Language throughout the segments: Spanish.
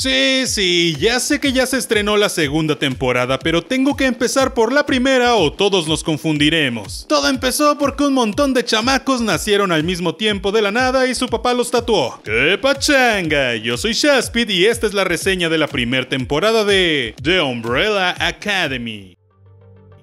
Sí, sí, ya sé que ya se estrenó la segunda temporada, pero tengo que empezar por la primera o todos nos confundiremos. Todo empezó porque un montón de chamacos nacieron al mismo tiempo de la nada y su papá los tatuó. ¡Qué pachanga! Yo soy Shaspid y esta es la reseña de la primera temporada de The Umbrella Academy.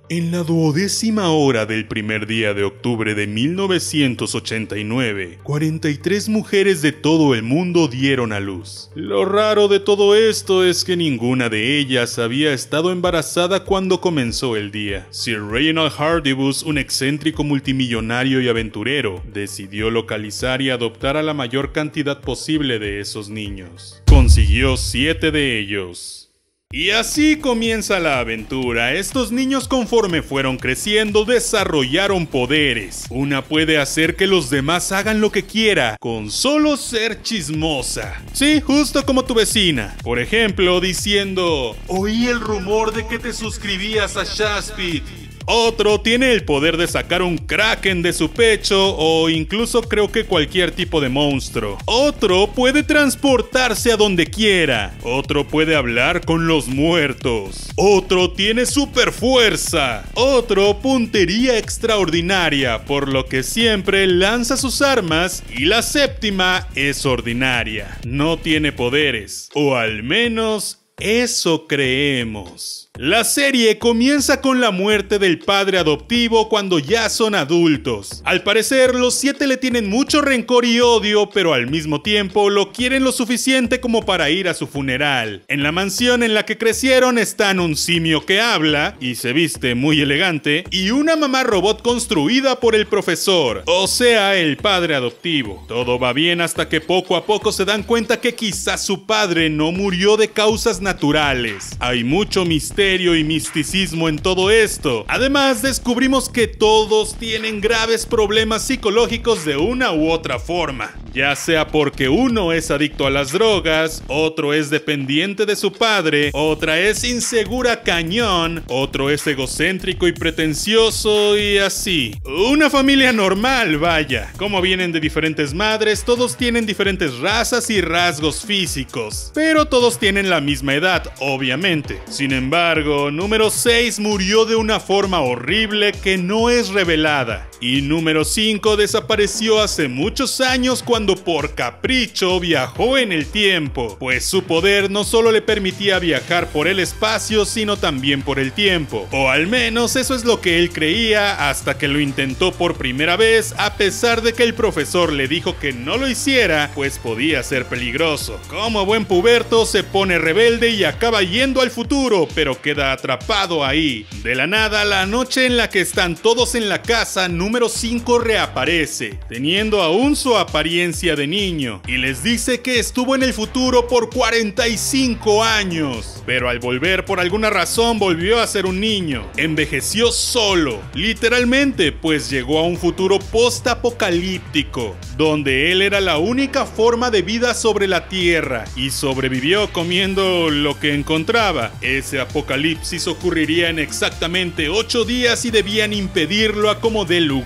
En la duodécima hora del primer día de octubre de 1989, 43 mujeres de todo el mundo dieron a luz. Lo raro de todo esto es que ninguna de ellas había estado embarazada cuando comenzó el día. Sir Reginald Hardibus, un excéntrico multimillonario y aventurero, decidió localizar y adoptar a la mayor cantidad posible de esos niños. Consiguió siete de ellos. Y así comienza la aventura. Estos niños conforme fueron creciendo desarrollaron poderes. Una puede hacer que los demás hagan lo que quiera con solo ser chismosa. Sí, justo como tu vecina. Por ejemplo, diciendo, oí el rumor de que te suscribías a Shaspit. Otro tiene el poder de sacar un kraken de su pecho o incluso creo que cualquier tipo de monstruo. Otro puede transportarse a donde quiera. Otro puede hablar con los muertos. Otro tiene super fuerza. Otro puntería extraordinaria, por lo que siempre lanza sus armas. Y la séptima es ordinaria. No tiene poderes. O al menos eso creemos. La serie comienza con la muerte del padre adoptivo cuando ya son adultos. Al parecer, los siete le tienen mucho rencor y odio, pero al mismo tiempo lo quieren lo suficiente como para ir a su funeral. En la mansión en la que crecieron están un simio que habla y se viste muy elegante y una mamá robot construida por el profesor, o sea, el padre adoptivo. Todo va bien hasta que poco a poco se dan cuenta que quizás su padre no murió de causas naturales. Hay mucho misterio y misticismo en todo esto. Además, descubrimos que todos tienen graves problemas psicológicos de una u otra forma ya sea porque uno es adicto a las drogas, otro es dependiente de su padre, otra es insegura cañón, otro es egocéntrico y pretencioso y así. Una familia normal, vaya. Como vienen de diferentes madres, todos tienen diferentes razas y rasgos físicos, pero todos tienen la misma edad, obviamente. Sin embargo, número 6 murió de una forma horrible que no es revelada. Y número 5 desapareció hace muchos años cuando por capricho viajó en el tiempo, pues su poder no solo le permitía viajar por el espacio, sino también por el tiempo. O al menos eso es lo que él creía hasta que lo intentó por primera vez, a pesar de que el profesor le dijo que no lo hiciera, pues podía ser peligroso. Como buen puberto, se pone rebelde y acaba yendo al futuro, pero queda atrapado ahí. De la nada, la noche en la que están todos en la casa, número 5 reaparece, teniendo aún su apariencia de niño, y les dice que estuvo en el futuro por 45 años, pero al volver por alguna razón volvió a ser un niño. Envejeció solo, literalmente, pues llegó a un futuro post-apocalíptico, donde él era la única forma de vida sobre la Tierra, y sobrevivió comiendo lo que encontraba. Ese apocalipsis ocurriría en exactamente 8 días y debían impedirlo a como de lugar.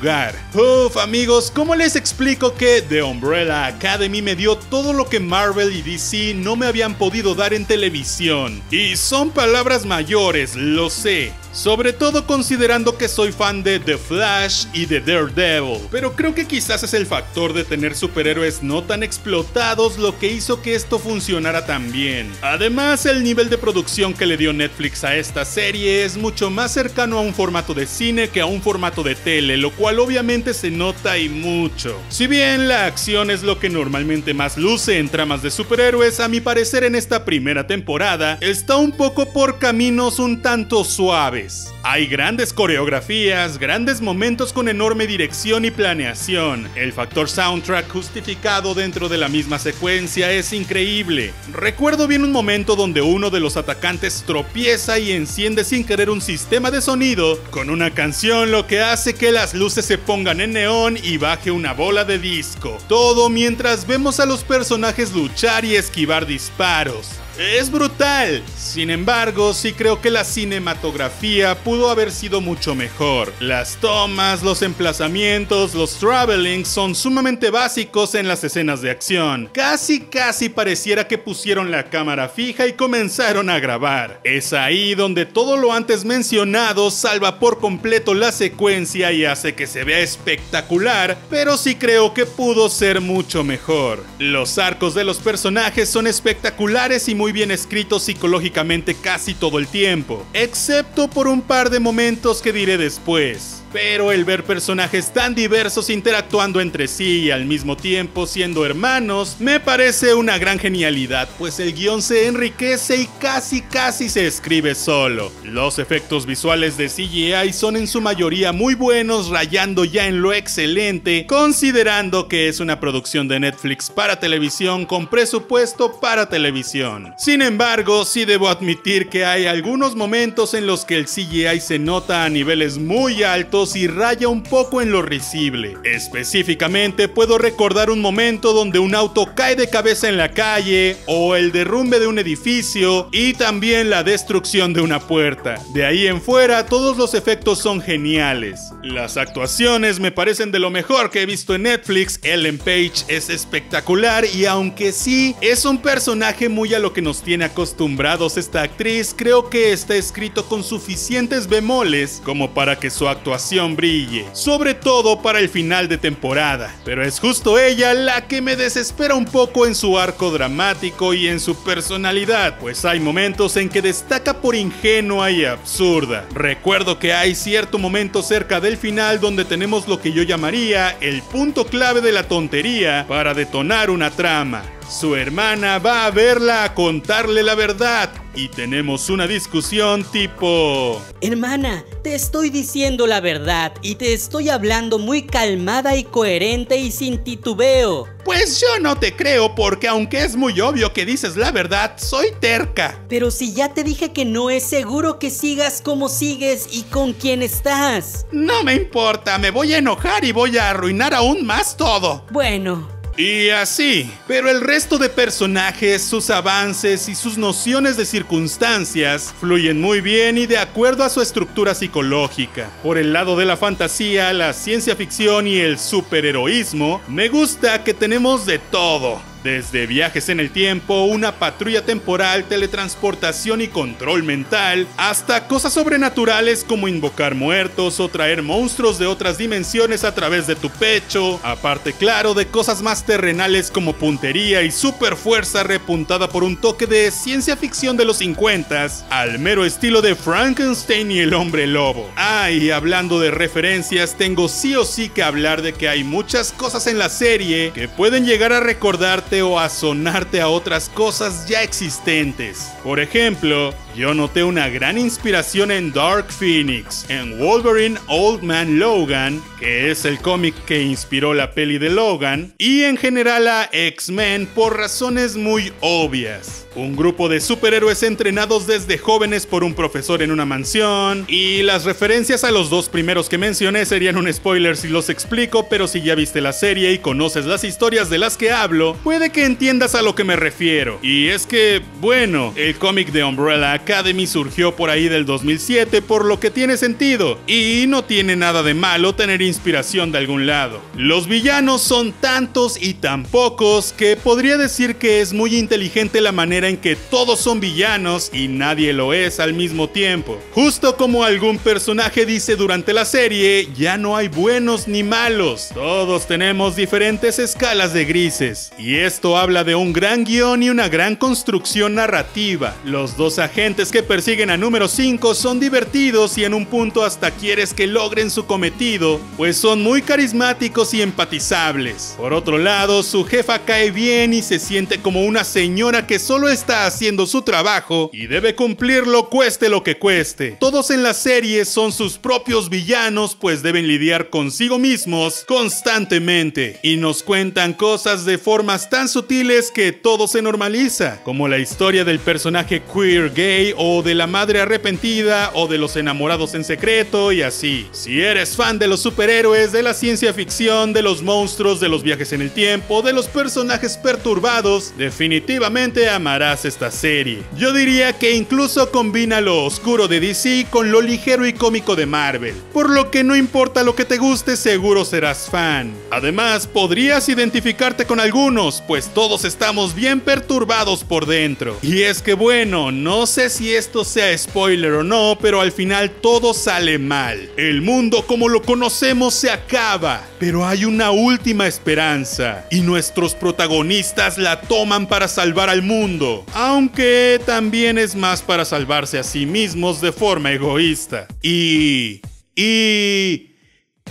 Uf, amigos, ¿cómo les explico que The Umbrella Academy me dio todo lo que Marvel y DC no me habían podido dar en televisión? Y son palabras mayores, lo sé. Sobre todo considerando que soy fan de The Flash y de Daredevil. Pero creo que quizás es el factor de tener superhéroes no tan explotados lo que hizo que esto funcionara tan bien. Además, el nivel de producción que le dio Netflix a esta serie es mucho más cercano a un formato de cine que a un formato de tele, lo cual obviamente se nota y mucho. Si bien la acción es lo que normalmente más luce en tramas de superhéroes, a mi parecer en esta primera temporada está un poco por caminos un tanto suaves hay grandes coreografías, grandes momentos con enorme dirección y planeación. El factor soundtrack justificado dentro de la misma secuencia es increíble. Recuerdo bien un momento donde uno de los atacantes tropieza y enciende sin querer un sistema de sonido con una canción lo que hace que las luces se pongan en neón y baje una bola de disco. Todo mientras vemos a los personajes luchar y esquivar disparos. Es brutal. Sin embargo, sí creo que la cinematografía pudo haber sido mucho mejor. Las tomas, los emplazamientos, los travelings son sumamente básicos en las escenas de acción. Casi casi pareciera que pusieron la cámara fija y comenzaron a grabar. Es ahí donde todo lo antes mencionado salva por completo la secuencia y hace que se vea espectacular, pero sí creo que pudo ser mucho mejor. Los arcos de los personajes son espectaculares y muy bien escritos psicológicamente casi todo el tiempo, excepto por un par de momentos que diré después. Pero el ver personajes tan diversos interactuando entre sí y al mismo tiempo siendo hermanos me parece una gran genialidad, pues el guion se enriquece y casi casi se escribe solo. Los efectos visuales de CGI son en su mayoría muy buenos, rayando ya en lo excelente, considerando que es una producción de Netflix para televisión con presupuesto para televisión. Sin embargo, sí debo admitir que hay algunos momentos en los que el CGI se nota a niveles muy altos y raya un poco en lo risible. Específicamente puedo recordar un momento donde un auto cae de cabeza en la calle, o el derrumbe de un edificio, y también la destrucción de una puerta. De ahí en fuera todos los efectos son geniales. Las actuaciones me parecen de lo mejor que he visto en Netflix, Ellen Page es espectacular y aunque sí es un personaje muy a lo que nos tiene acostumbrados esta actriz, creo que está escrito con suficientes bemoles como para que su actuación brille, sobre todo para el final de temporada. Pero es justo ella la que me desespera un poco en su arco dramático y en su personalidad, pues hay momentos en que destaca por ingenua y absurda. Recuerdo que hay cierto momento cerca del final donde tenemos lo que yo llamaría el punto clave de la tontería para detonar una trama. Su hermana va a verla a contarle la verdad y tenemos una discusión tipo... Hermana, te estoy diciendo la verdad y te estoy hablando muy calmada y coherente y sin titubeo. Pues yo no te creo porque aunque es muy obvio que dices la verdad, soy terca. Pero si ya te dije que no es seguro que sigas como sigues y con quién estás. No me importa, me voy a enojar y voy a arruinar aún más todo. Bueno, y así, pero el resto de personajes, sus avances y sus nociones de circunstancias fluyen muy bien y de acuerdo a su estructura psicológica. Por el lado de la fantasía, la ciencia ficción y el superheroísmo, me gusta que tenemos de todo. Desde viajes en el tiempo, una patrulla temporal, teletransportación y control mental, hasta cosas sobrenaturales como invocar muertos o traer monstruos de otras dimensiones a través de tu pecho, aparte claro de cosas más terrenales como puntería y super fuerza repuntada por un toque de ciencia ficción de los 50 al mero estilo de Frankenstein y el hombre lobo. Ah, y hablando de referencias, tengo sí o sí que hablar de que hay muchas cosas en la serie que pueden llegar a recordarte o a sonarte a otras cosas ya existentes. Por ejemplo, yo noté una gran inspiración en Dark Phoenix, en Wolverine Old Man Logan, que es el cómic que inspiró la peli de Logan, y en general a X-Men por razones muy obvias. Un grupo de superhéroes entrenados desde jóvenes por un profesor en una mansión, y las referencias a los dos primeros que mencioné serían un spoiler si los explico, pero si ya viste la serie y conoces las historias de las que hablo, puede que entiendas a lo que me refiero. Y es que, bueno, el cómic de Umbrella Academy surgió por ahí del 2007, por lo que tiene sentido, y no tiene nada de malo tener inspiración de algún lado. Los villanos son tantos y tan pocos que podría decir que es muy inteligente la manera en que todos son villanos y nadie lo es al mismo tiempo. Justo como algún personaje dice durante la serie, ya no hay buenos ni malos, todos tenemos diferentes escalas de grises. Y esto habla de un gran guion y una gran construcción narrativa. Los dos agentes que persiguen a número 5 son divertidos y en un punto hasta quieres que logren su cometido, pues son muy carismáticos y empatizables. Por otro lado, su jefa cae bien y se siente como una señora que solo está haciendo su trabajo y debe cumplirlo cueste lo que cueste. Todos en la serie son sus propios villanos pues deben lidiar consigo mismos constantemente y nos cuentan cosas de formas tan sutiles que todo se normaliza, como la historia del personaje queer gay o de la madre arrepentida o de los enamorados en secreto y así. Si eres fan de los superhéroes, de la ciencia ficción, de los monstruos, de los viajes en el tiempo, de los personajes perturbados, definitivamente amarás esta serie. Yo diría que incluso combina lo oscuro de DC con lo ligero y cómico de Marvel, por lo que no importa lo que te guste, seguro serás fan. Además, podrías identificarte con algunos, pues todos estamos bien perturbados por dentro. Y es que bueno, no sé si esto sea spoiler o no, pero al final todo sale mal. El mundo como lo conocemos se acaba, pero hay una última esperanza, y nuestros protagonistas la toman para salvar al mundo, aunque también es más para salvarse a sí mismos de forma egoísta. Y... y...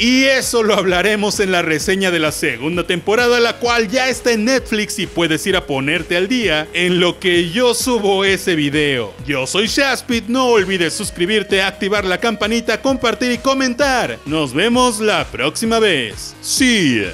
Y eso lo hablaremos en la reseña de la segunda temporada, la cual ya está en Netflix y puedes ir a ponerte al día en lo que yo subo ese video. Yo soy Shaspit, no olvides suscribirte, activar la campanita, compartir y comentar. Nos vemos la próxima vez. See